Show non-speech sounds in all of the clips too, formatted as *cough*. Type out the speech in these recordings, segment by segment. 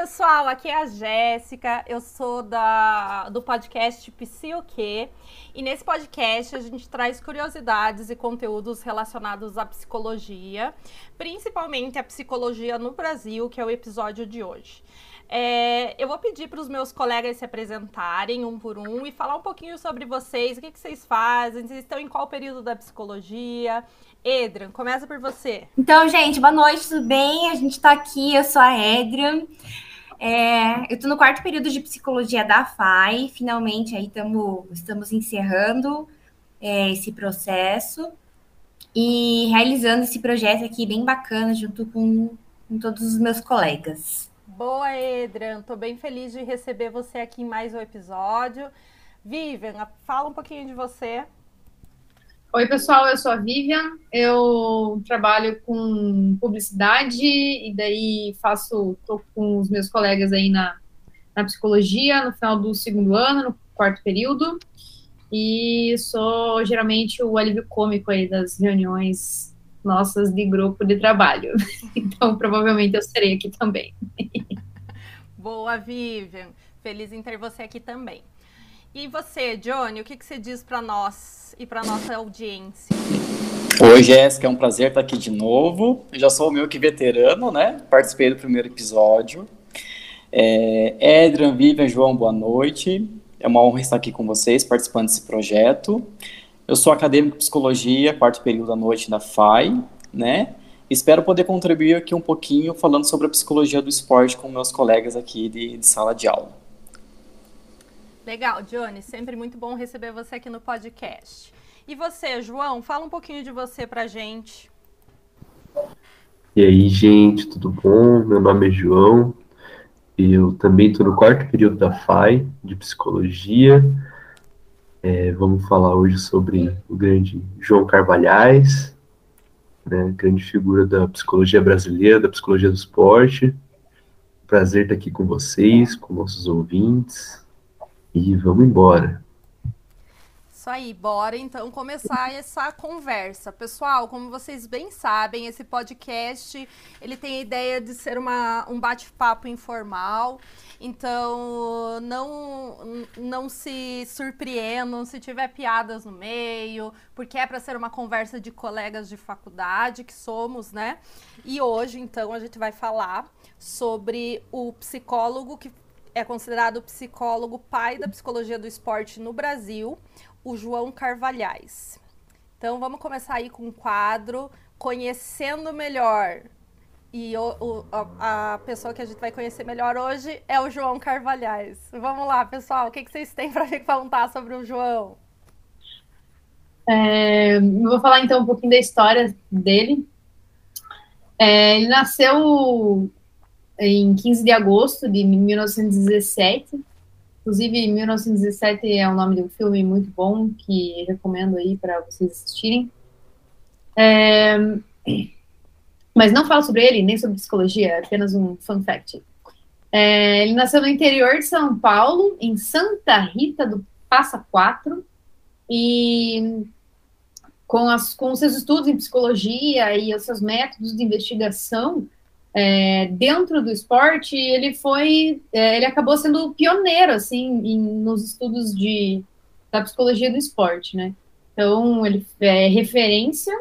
Pessoal, aqui é a Jéssica, eu sou da, do podcast Psi o Quê? E nesse podcast a gente traz curiosidades e conteúdos relacionados à psicologia, principalmente a psicologia no Brasil, que é o episódio de hoje. É, eu vou pedir para os meus colegas se apresentarem um por um e falar um pouquinho sobre vocês, o que, que vocês fazem, vocês estão em qual período da psicologia. Edran, começa por você. Então, gente, boa noite, tudo bem? A gente está aqui, eu sou a Edran. É, eu estou no quarto período de psicologia da FAI, finalmente aí tamo, estamos encerrando é, esse processo e realizando esse projeto aqui bem bacana junto com, com todos os meus colegas. Boa, Edran. Tô bem feliz de receber você aqui em mais um episódio. Vivian, fala um pouquinho de você. Oi, pessoal, eu sou a Vivian. Eu trabalho com publicidade e daí faço, tô com os meus colegas aí na, na psicologia no final do segundo ano, no quarto período. E sou geralmente o alívio cômico aí das reuniões nossas de grupo de trabalho. *laughs* Então, provavelmente eu serei aqui também. *laughs* Boa, Vivian. Feliz em ter você aqui também. E você, Johnny, o que, que você diz para nós e para nossa audiência? Oi, Jéssica, é um prazer estar aqui de novo. Eu já sou meio que veterano, né? Participei do primeiro episódio. É, Edran, Vivian, João, boa noite. É uma honra estar aqui com vocês, participando desse projeto. Eu sou acadêmico de psicologia, quarto período da noite da FAI, né? Espero poder contribuir aqui um pouquinho falando sobre a psicologia do esporte com meus colegas aqui de, de sala de aula. Legal, Johnny, sempre muito bom receber você aqui no podcast. E você, João, fala um pouquinho de você pra gente. E aí, gente, tudo bom? Meu nome é João. Eu também estou no quarto período da FAI, de psicologia. É, vamos falar hoje sobre o grande João Carvalhais, né, grande figura da psicologia brasileira, da psicologia do esporte. Prazer estar aqui com vocês, com nossos ouvintes. E vamos embora. Isso aí, bora então começar essa conversa. Pessoal, como vocês bem sabem, esse podcast, ele tem a ideia de ser uma, um bate-papo informal. Então, não, não se surpreendam se tiver piadas no meio, porque é para ser uma conversa de colegas de faculdade que somos, né? E hoje, então, a gente vai falar sobre o psicólogo que é considerado o psicólogo pai da psicologia do esporte no Brasil, o João Carvalhais. Então vamos começar aí com um quadro Conhecendo Melhor. E o, o, a, pessoa que a gente vai conhecer melhor hoje é o João Carvalhais. Vamos lá, pessoal, o que, que vocês têm para me contar sobre o João? É, vou falar então um pouquinho da história dele. É, ele nasceu em 15 de agosto de 1917 Inclusive, 1917 é o nome de um filme muito bom que recomendo aí para vocês assistirem. É... Mas não falo sobre ele, nem sobre psicologia, é apenas um fun fact. É... Ele nasceu no interior de São Paulo, em Santa Rita do Passa Quatro, e com, as, com seus estudos em psicologia e os seus métodos de investigação, é, dentro do esporte, ele foi, é, ele acabou sendo pioneiro, assim, em, nos estudos de, da psicologia do esporte, né? Então, ele é referência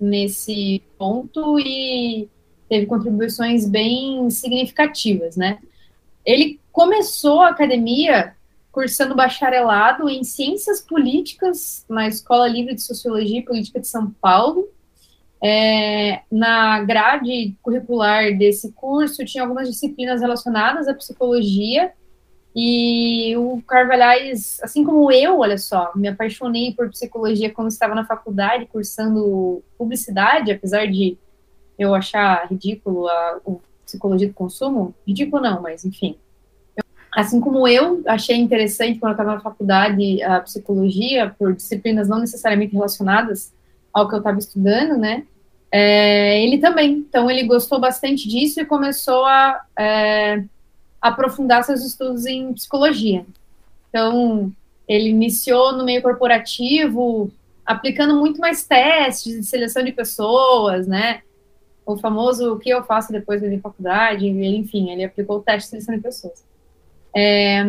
nesse ponto e teve contribuições bem significativas, né? Ele começou a academia cursando bacharelado em Ciências Políticas na Escola Livre de Sociologia e Política de São Paulo, é, na grade curricular desse curso tinha algumas disciplinas relacionadas à psicologia e o Carvalhais, assim como eu, olha só, me apaixonei por psicologia quando estava na faculdade cursando publicidade, apesar de eu achar ridículo a, a psicologia do consumo, ridículo não, mas enfim. assim como eu achei interessante quando eu estava na faculdade a psicologia por disciplinas não necessariamente relacionadas ao que eu estava estudando, né? É, ele também. Então, ele gostou bastante disso e começou a é, aprofundar seus estudos em psicologia. Então, ele iniciou no meio corporativo, aplicando muito mais testes de seleção de pessoas, né? o famoso o que eu faço depois da faculdade, enfim, ele aplicou o teste de seleção de pessoas. É,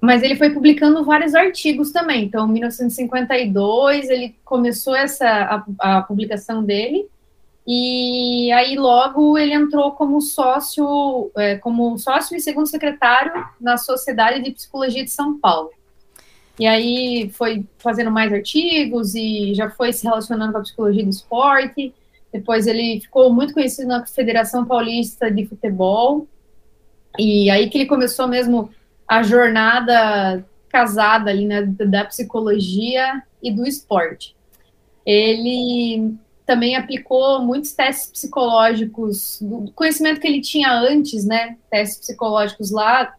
mas ele foi publicando vários artigos também. Então, em 1952, ele começou essa a, a, publicação dele, e aí logo ele entrou como sócio, é, como sócio e segundo secretário na Sociedade de Psicologia de São Paulo. E aí foi fazendo mais artigos e já foi se relacionando com a psicologia do esporte. Depois ele ficou muito conhecido na Federação Paulista de Futebol. E aí que ele começou mesmo a jornada casada ali, né, da psicologia e do esporte. Ele também aplicou muitos testes psicológicos, do conhecimento que ele tinha antes, né, testes psicológicos lá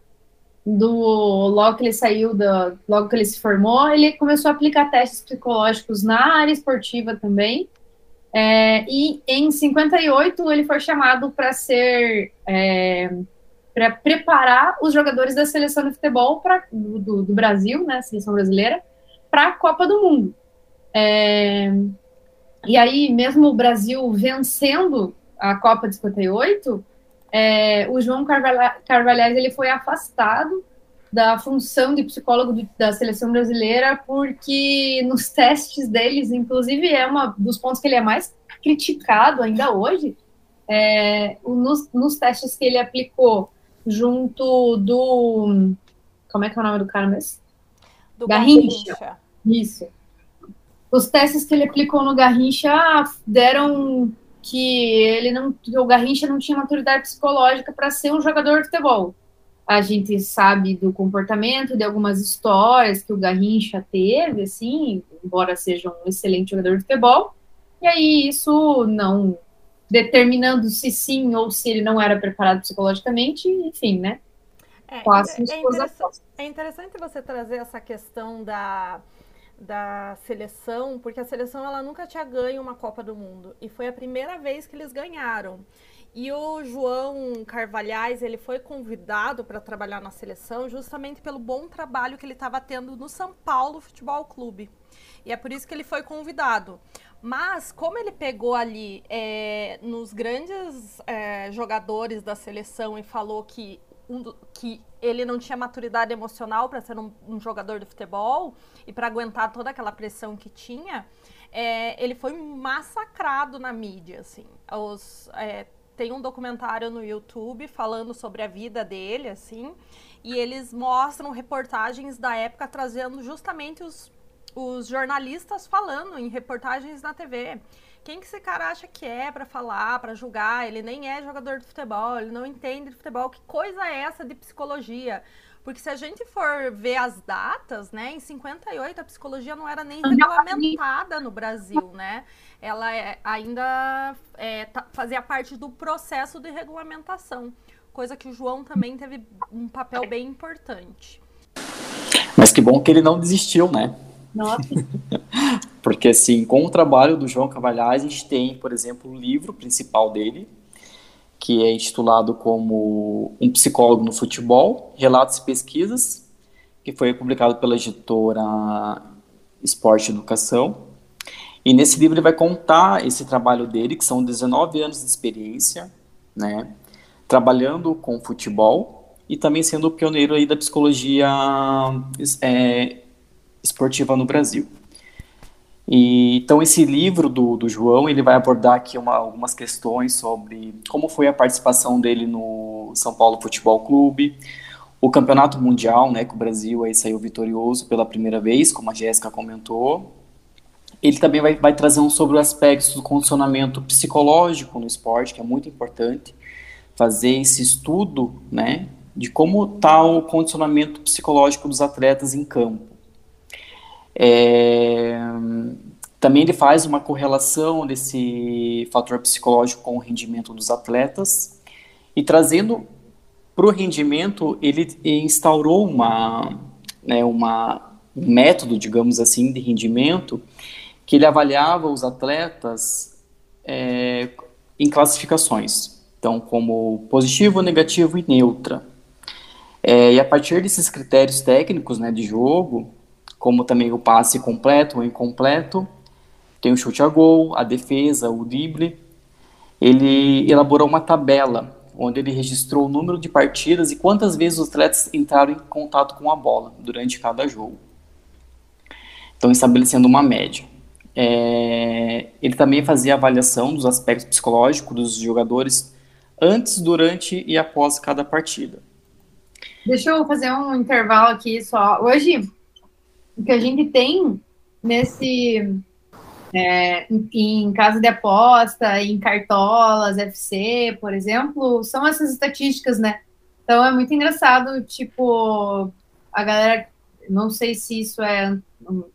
do logo que ele saiu da logo que ele se formou, ele começou a aplicar testes psicológicos na área esportiva também. É, e em 58 ele foi chamado para ser é, para preparar os jogadores da seleção de futebol pra, do, do Brasil, né, seleção brasileira, para a Copa do Mundo. É, e aí, mesmo o Brasil vencendo a Copa de 58, é, o João Carvalhais ele foi afastado da função de psicólogo de, da seleção brasileira porque nos testes deles, inclusive é um dos pontos que ele é mais criticado ainda hoje, é, nos, nos testes que ele aplicou junto do como é que é o nome do cara mesmo? Do Garrincha. Garrincha. Isso. Os testes que ele aplicou no Garrincha deram que ele não, o Garrincha não tinha maturidade psicológica para ser um jogador de futebol. A gente sabe do comportamento, de algumas histórias que o Garrincha teve, assim, embora seja um excelente jogador de futebol. E aí isso não determinando se sim ou se ele não era preparado psicologicamente, enfim, né? É, é, é, interessante, é interessante você trazer essa questão da da seleção, porque a seleção ela nunca tinha ganho uma Copa do Mundo e foi a primeira vez que eles ganharam. E o João Carvalhais, ele foi convidado para trabalhar na seleção justamente pelo bom trabalho que ele estava tendo no São Paulo Futebol Clube. E é por isso que ele foi convidado. Mas, como ele pegou ali é, nos grandes é, jogadores da seleção e falou que, um, que ele não tinha maturidade emocional para ser um, um, jogador de futebol e para aguentar toda aquela pressão que tinha, é, ele foi massacrado na mídia, assim. Os, é, tem um documentário no YouTube falando sobre a vida dele, assim, e eles mostram reportagens da época trazendo justamente os, os jornalistas falando em reportagens na TV quem que esse cara acha que é para falar, para julgar? Ele nem é jogador de futebol, ele não entende de futebol. Que coisa é essa de psicologia? Porque se a gente for ver as datas, né, em 58 a psicologia não era nem regulamentada no Brasil, né? Ela é, ainda é, tá, fazia parte do processo de regulamentação, coisa que o João também teve um papel bem importante. Mas que bom que ele não desistiu, né? Nossa. *laughs* Porque, assim, com o trabalho do João Cavalhais, a gente tem, por exemplo, o livro principal dele, que é intitulado como Um Psicólogo no Futebol, Relatos e Pesquisas, que foi publicado pela editora Esporte Educação. E nesse livro ele vai contar esse trabalho dele, que são 19 anos de experiência, né, trabalhando com futebol e também sendo pioneiro aí da psicologia é, esportiva no Brasil. E, então esse livro do, do João ele vai abordar aqui uma, algumas questões sobre como foi a participação dele no São Paulo Futebol Clube, o campeonato mundial, né, que o Brasil aí saiu vitorioso pela primeira vez, como a Jéssica comentou. Ele também vai, vai trazer um sobre o aspecto do condicionamento psicológico no esporte, que é muito importante, fazer esse estudo, né, de como está o condicionamento psicológico dos atletas em campo. É, também ele faz uma correlação desse fator psicológico com o rendimento dos atletas e trazendo para o rendimento ele instaurou uma, né, uma um método, digamos assim, de rendimento que ele avaliava os atletas é, em classificações, então como positivo, negativo e neutra. É, e a partir desses critérios técnicos né, de jogo, como também o passe completo ou incompleto, tem o chute a gol, a defesa, o drible. ele elaborou uma tabela onde ele registrou o número de partidas e quantas vezes os atletas entraram em contato com a bola durante cada jogo. Então, estabelecendo uma média. É, ele também fazia avaliação dos aspectos psicológicos dos jogadores antes, durante e após cada partida. Deixa eu fazer um intervalo aqui só. Hoje, o que a gente tem nesse é, em, em, casa de aposta, em cartolas, FC, por exemplo, são essas estatísticas, né? Então é muito engraçado, tipo, a galera, não sei se isso é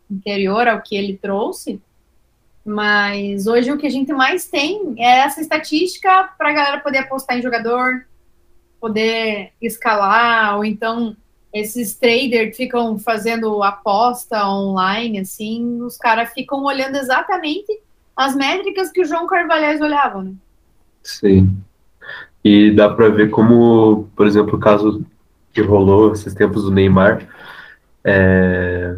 anterior ao que ele trouxe, mas hoje o que a gente mais tem é essa estatística para a galera poder apostar em jogador, poder escalar, ou então esses traders ficam fazendo aposta online, assim, os caras ficam olhando exatamente as métricas que o João Carvalhais olhava, né? Sim. E dá para ver como, por exemplo, o caso que rolou esses tempos do Neymar, é,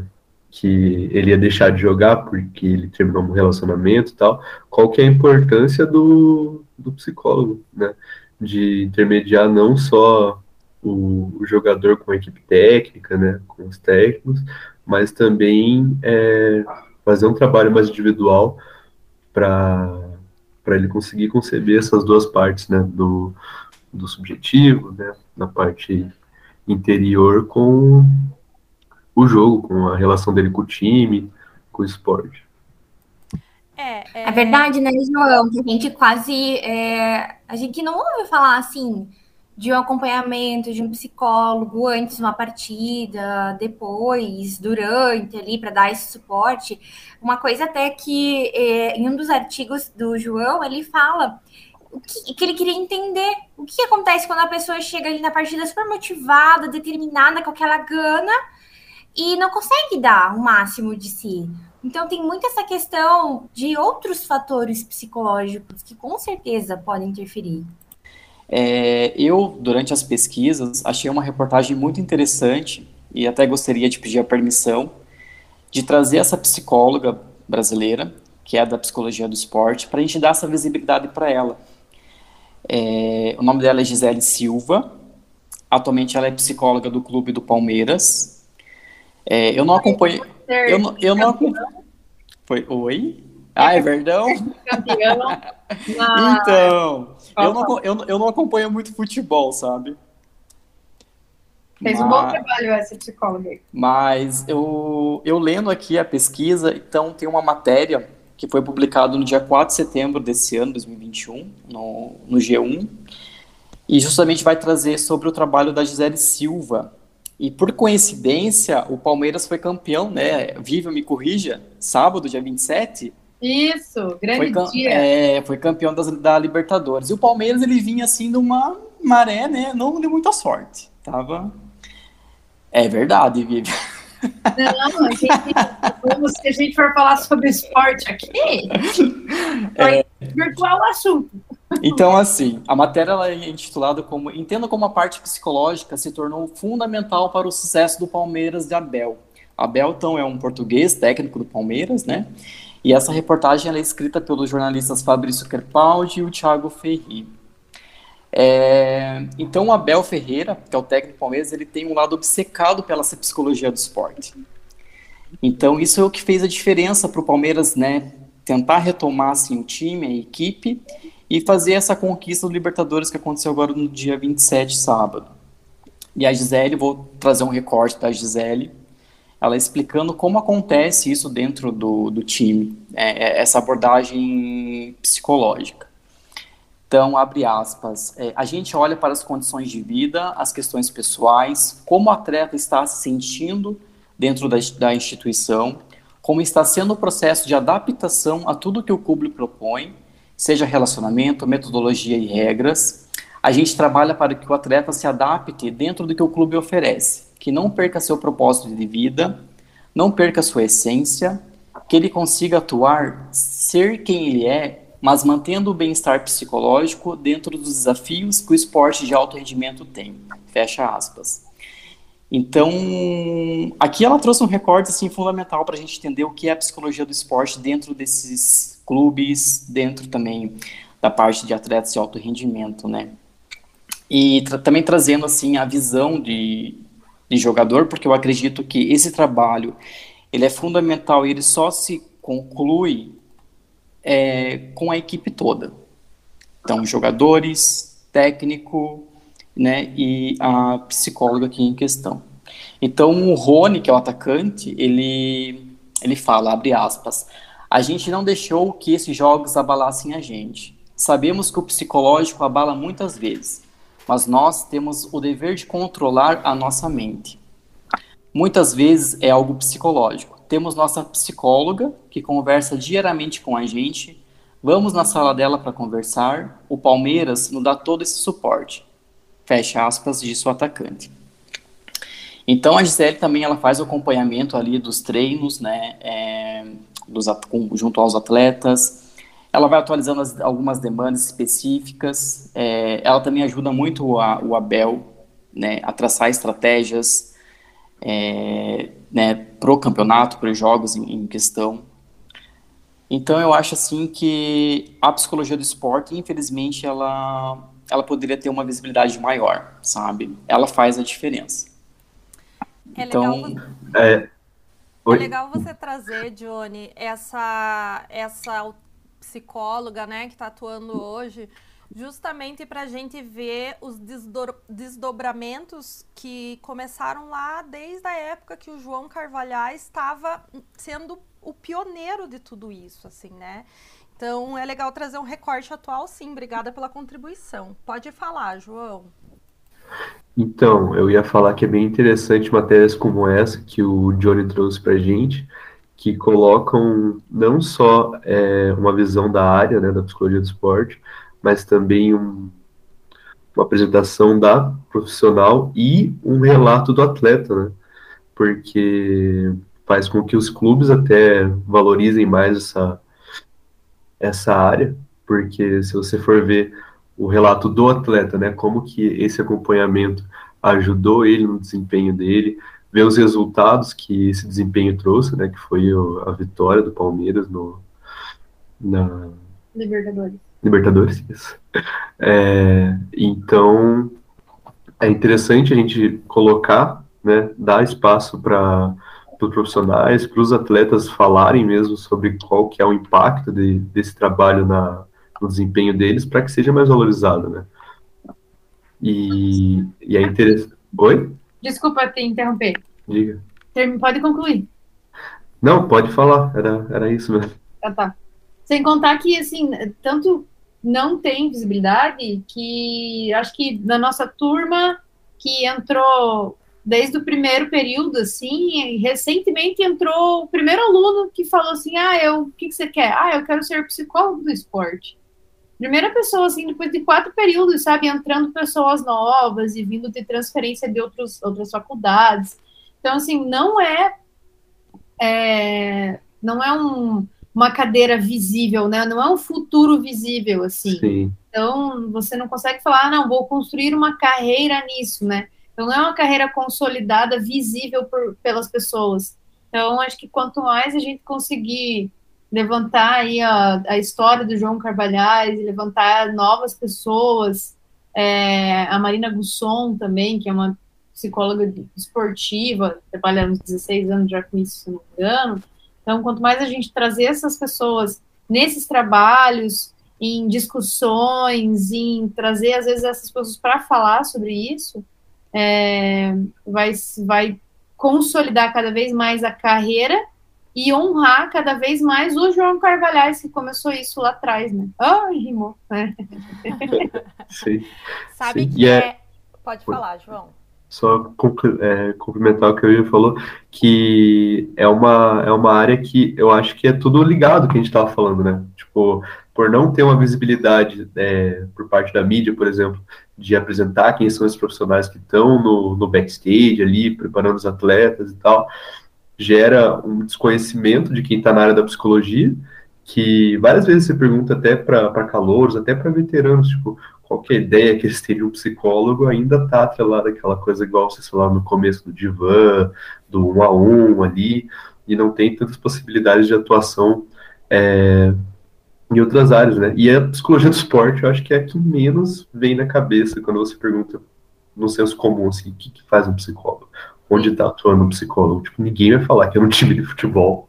que ele ia deixar de jogar porque ele terminou um relacionamento e tal, qual que é a importância do, do psicólogo, né? De intermediar não só o, o, jogador com a equipe técnica, né, com os técnicos, mas também é, fazer um trabalho mais individual para para ele conseguir conceber essas duas partes, né, do, do subjetivo, né, na parte interior com o jogo, com a relação dele com o time, com o esporte. É, é... é verdade, né, João? Que a gente quase. É, a gente não ouve falar assim de um acompanhamento de um psicólogo antes de uma partida, depois, durante ali, para dar esse suporte. Uma coisa até que é, em um dos artigos do João, ele fala o que, que, ele queria entender o que acontece quando a pessoa chega ali na partida super motivada, determinada, com aquela gana, e não consegue dar o máximo de si. Então tem muito essa questão de outros fatores psicológicos que com certeza podem interferir. É, eu, durante as pesquisas, achei uma reportagem muito interessante e até gostaria de pedir a permissão de trazer essa psicóloga brasileira, que é da psicologia do esporte, para a gente dar essa visibilidade para ela. É, o nome dela é Gisele Silva. Atualmente ela é psicóloga do Clube do Palmeiras. É, eu não acompanho. Eu não, eu não acompanho. Foi, oi? Ah, é verdão? *laughs* então, eu não, eu, eu não acompanho muito futebol, sabe? Fez mas, um bom trabalho essa psicóloga. Mas eu, eu lendo aqui a pesquisa, então tem uma matéria que foi publicada no dia 4 de setembro desse ano, 2021, no, no G1, e justamente vai trazer sobre o trabalho da Gisele Silva. E por coincidência, o Palmeiras foi campeão, né? Viva me corrija, sábado, dia 27, isso, grande foi, dia. É, foi campeão das, da Libertadores. E o Palmeiras, ele vinha assim de uma maré, né? Não de muita sorte. Tava. É verdade, Vivi. Não, a gente, se a gente for falar sobre esporte aqui, é, virtual o assunto. Então, assim, a matéria ela é intitulada como Entenda como a parte psicológica se tornou fundamental para o sucesso do Palmeiras de Abel. Abel, então, é um português técnico do Palmeiras, né? E essa reportagem é escrita pelos jornalistas Fabrício Kerpaldi e o Thiago Ferri. É, então o Abel Ferreira, que é o técnico Palmeiras, ele tem um lado obcecado pela psicologia do esporte. Então isso é o que fez a diferença para o Palmeiras, né, tentar retomar assim, o time, a equipe e fazer essa conquista do Libertadores que aconteceu agora no dia 27, sábado. E a Gisele, vou trazer um recorte da Gisele, ela explicando como acontece isso dentro do, do time, é, é, essa abordagem psicológica. Então, abre aspas, é, a gente olha para as condições de vida, as questões pessoais, como o atleta está se sentindo dentro da, da instituição, como está sendo o processo de adaptação a tudo que o clube propõe, seja relacionamento, metodologia e regras. A gente trabalha para que o atleta se adapte dentro do que o clube oferece que não perca seu propósito de vida, não perca sua essência, que ele consiga atuar, ser quem ele é, mas mantendo o bem-estar psicológico dentro dos desafios que o esporte de alto rendimento tem. Fecha aspas. Então, aqui ela trouxe um recorte assim, fundamental para a gente entender o que é a psicologia do esporte dentro desses clubes, dentro também da parte de atletas de alto rendimento, né? E tra também trazendo assim a visão de, de jogador, porque eu acredito que esse trabalho ele é fundamental e ele só se conclui é, com a equipe toda. Então, jogadores, técnico, né, e a psicóloga aqui em questão. Então, o Rony, que é o atacante, ele, ele fala, abre aspas, a gente não deixou que esses jogos abalassem a gente. Sabemos que o psicológico abala muitas vezes, mas nós temos o dever de controlar a nossa mente. Muitas vezes é algo psicológico. Temos nossa psicóloga, que conversa diariamente com a gente. Vamos na sala dela para conversar. O Palmeiras nos dá todo esse suporte. Fecha aspas, disse o atacante. Então a Gisele também ela faz o acompanhamento ali dos treinos, né, é, dos, junto aos atletas. Ela vai atualizando as, algumas demandas específicas. É, ela também ajuda muito a, o Abel, né, a traçar estratégias é, né, para o campeonato, para os jogos em, em questão. Então eu acho assim que a psicologia do esporte, infelizmente, ela ela poderia ter uma visibilidade maior, sabe? Ela faz a diferença. É então, legal você... é... é legal você trazer, Johnny, essa, essa psicóloga, né, que está atuando hoje, justamente para a gente ver os desdobramentos que começaram lá desde a época que o João Carvalhais estava sendo o pioneiro de tudo isso, assim, né? Então é legal trazer um recorte atual, sim. Obrigada pela contribuição. Pode falar, João. Então, eu ia falar que é bem interessante matérias como essa que o Johnny trouxe para a gente, que colocam não só é, uma visão da área, né, da psicologia do esporte, mas também um, uma apresentação da profissional e um relato do atleta, né? Porque faz com que os clubes até valorizem mais essa, essa área, porque se você for ver o relato do atleta, né, como que esse acompanhamento ajudou ele no desempenho dele, ver os resultados que esse desempenho trouxe, né, que foi a vitória do Palmeiras no na Libertadores. Libertadores, isso. É, então é interessante a gente colocar, né, dar espaço para os profissionais, para os atletas falarem mesmo sobre qual que é o impacto de, desse trabalho na, no desempenho deles, para que seja mais valorizado, né? E, e é interessante. Oi? Desculpa te interromper. Diga. Pode concluir. Não, pode falar, era, era isso mesmo. Ah, tá. Sem contar que, assim, tanto não tem visibilidade que acho que na nossa turma que entrou desde o primeiro período, assim, recentemente entrou o primeiro aluno que falou assim, ah, eu, o que, que você quer? Ah, eu quero ser psicólogo do esporte primeira pessoa, assim, depois de quatro períodos, sabe, entrando pessoas novas e vindo de transferência de outros, outras faculdades. Então, assim, não é, é não é um, uma cadeira visível, né? Não é um futuro visível, assim. Sim. Então, você não consegue falar, ah, não, vou construir uma carreira nisso, né? Então, não é uma carreira consolidada, visível por, pelas pessoas. Então, acho que quanto mais a gente conseguir levantar aí a, a história do João Carvalhais, levantar novas pessoas, é, a Marina Gusson também, que é uma psicóloga esportiva, trabalha uns 16 anos já com isso, se não me engano. Então, quanto mais a gente trazer essas pessoas nesses trabalhos, em discussões, em trazer, às vezes, essas pessoas para falar sobre isso, é, vai, vai consolidar cada vez mais a carreira e honrar cada vez mais o João Carvalhais, que começou isso lá atrás, né? Ai, rimou. *laughs* Né? Sim. Sabe Sim. que é... é... Pode falar, João. Só é, complementar o que o Ian falou, que é uma, é uma área que eu acho que é tudo ligado que a gente estava falando, né? Tipo, por não ter uma visibilidade é, por parte da mídia, por exemplo, de apresentar quem são os profissionais que estão no, no backstage ali, preparando os atletas e tal, gera um desconhecimento de quem está na área da psicologia, que várias vezes você pergunta até para calouros, até para veteranos, tipo, qualquer ideia que eles têm de um psicólogo ainda está atrelada àquela coisa igual vocês falaram no começo do divã, do um a um ali, e não tem tantas possibilidades de atuação é, em outras áreas, né? E a psicologia do esporte, eu acho que é a que menos vem na cabeça quando você pergunta no senso comum, assim, o que, que faz um psicólogo? Onde está atuando um psicólogo? Tipo, ninguém vai falar que é um *laughs* time de futebol.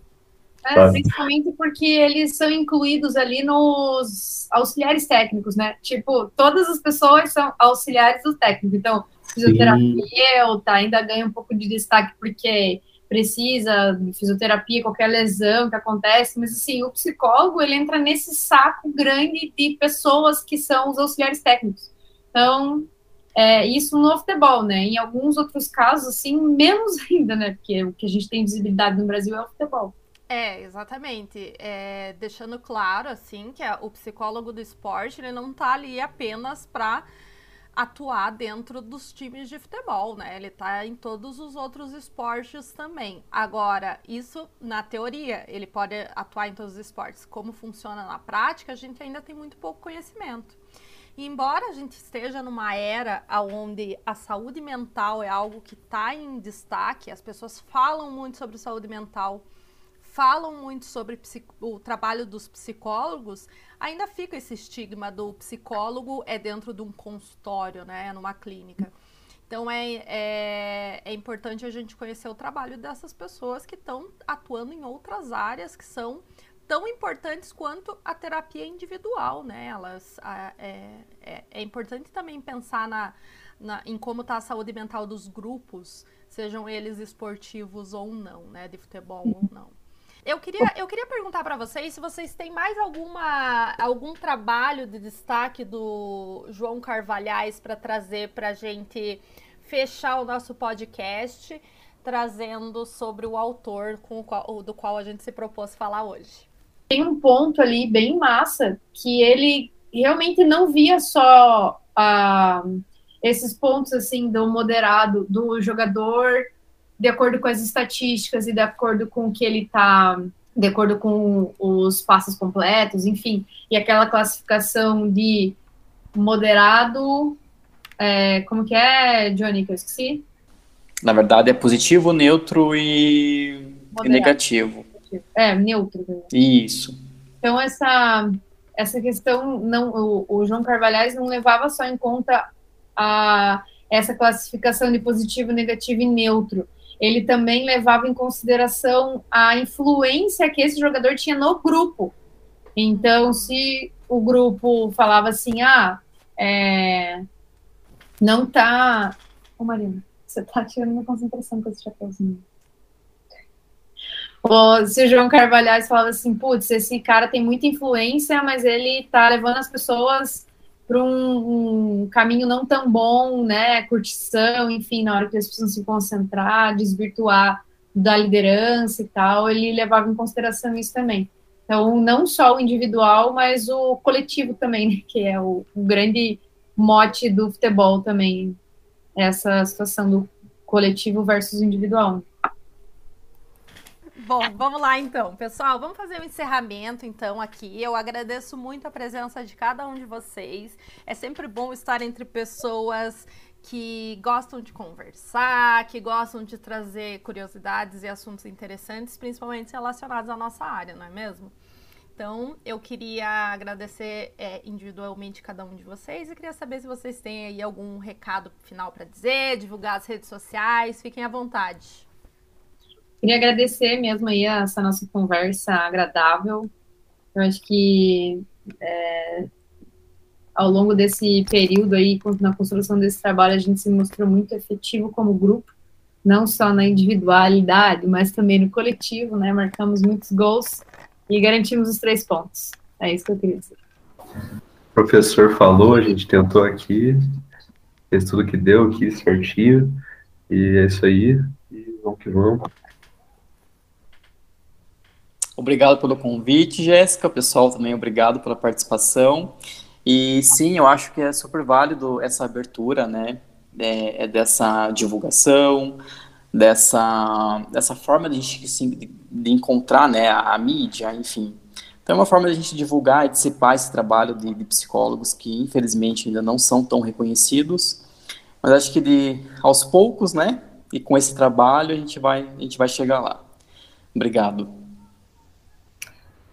É, principalmente porque eles são incluídos ali nos auxiliares técnicos, né? Tipo, todas as pessoas são auxiliares do técnico. Então, fisioterapeuta ainda ganha um pouco de destaque porque precisa de fisioterapia, qualquer lesão que acontece, mas assim, o psicólogo ele entra nesse saco grande de pessoas que são os auxiliares técnicos. Então, é, isso no futebol, né? Em alguns outros casos, assim, menos *laughs* ainda, né? Porque o que a gente tem visibilidade no Brasil é o futebol. É, exatamente. É, deixando claro, assim, que a, o psicólogo do esporte, ele não tá ali apenas para atuar dentro dos times de futebol, né? Ele tá em todos os outros esportes também. Agora, isso na teoria, ele pode atuar em todos os esportes. Como funciona na prática, a gente ainda tem muito pouco conhecimento. E embora a gente esteja numa era onde a saúde mental é algo que está em destaque, as pessoas falam muito sobre saúde mental, falam muito sobre o trabalho dos psicólogos, ainda fica esse estigma do psicólogo é dentro de um consultório, né, numa clínica. Então é, é, é importante a gente conhecer o trabalho dessas pessoas que estão atuando em outras áreas que são tão importantes quanto a terapia individual, né? Elas, é, é, é importante também pensar na, na em como está a saúde mental dos grupos, sejam eles esportivos ou não, né? De futebol ou não. Eu queria, eu queria perguntar para vocês se vocês têm mais alguma, algum trabalho de destaque do João Carvalhais para trazer para a gente fechar o nosso podcast, trazendo sobre o autor com o qual, do qual a gente se propôs falar hoje. Tem um ponto ali bem massa que ele realmente não via só uh, esses pontos assim do moderado do jogador de acordo com as estatísticas e de acordo com o que ele está, de acordo com os passos completos, enfim, e aquela classificação de moderado, é, como que é, Johnny, que eu esqueci? Na verdade é positivo, neutro e, e negativo. É, neutro. Isso. Então essa essa questão não o, o João Carvalhais não levava só em conta a essa classificação de positivo, negativo e neutro, ele também levava em consideração a influência que esse jogador tinha no grupo. Então, se o grupo falava assim, ah, é, não tá. Ô, Marina, você tá tirando minha concentração com esse chapéuzinho. Ou se o João Carvalhais falava assim, putz, esse cara tem muita influência, mas ele tá levando as pessoas para um, um, caminho não tão bom, né? Curtição, enfim, na hora que eles precisam se concentrar, desvirtuar da liderança e tal, ele levava em consideração isso também. Então, não só o individual, mas o coletivo também, né? que é o, o grande mote do futebol também, essa situação do coletivo versus individual. Bom, vamos lá então. Pessoal, vamos fazer o um encerramento então aqui. Eu agradeço muito a presença de cada um de vocês. É sempre bom estar entre pessoas que gostam de conversar, que gostam de trazer curiosidades e assuntos interessantes, principalmente relacionados à nossa área, não é mesmo? Então, eu queria agradecer é, individualmente cada um de vocês e queria saber se vocês têm aí algum recado final para dizer, divulgar as redes sociais, fiquem à vontade. Queria agradecer mesmo aí essa nossa conversa agradável. Eu acho que é, ao longo desse período aí, na construção desse trabalho, a gente se mostrou muito efetivo como grupo, não só na individualidade, mas também no coletivo, né? Marcamos muitos gols e garantimos os três pontos. É isso que eu queria dizer. O professor falou, a gente tentou aqui, fez tudo que deu aqui certinho, e é isso aí, e vamos que vamos. Obrigado pelo convite, Jéssica. Pessoal, também obrigado pela participação. E sim, eu acho que é super válido essa abertura, né? É, é dessa divulgação, dessa, dessa forma de a gente de encontrar né, a, a, mídia, enfim. Então é uma forma de a gente divulgar e dissipar esse trabalho de, de psicólogos que infelizmente ainda não são tão reconhecidos. Mas acho que de, aos poucos, né? E com esse trabalho a gente vai, a gente vai chegar lá. Obrigado.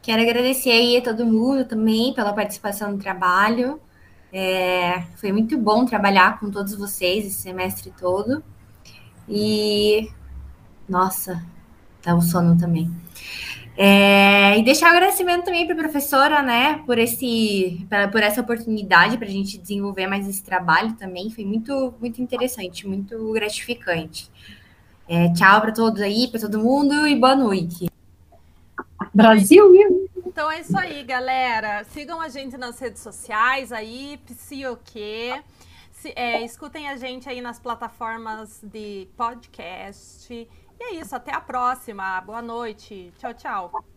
Quero agradecer aí a todo mundo também pela participação no trabalho. É, foi muito bom trabalhar com todos vocês esse semestre todo. E nossa, dá um sono também. É, e deixar o agradecimento também para a professora, né, por, esse, pra, por essa oportunidade para a gente desenvolver mais esse trabalho também. Foi muito, muito interessante, muito gratificante. É, tchau para todos aí, para todo mundo e boa noite. Brasil! Então é isso aí, galera. Sigam a gente nas redes sociais aí, Psioque. É, escutem a gente aí nas plataformas de podcast. E é isso, até a próxima. Boa noite. Tchau, tchau.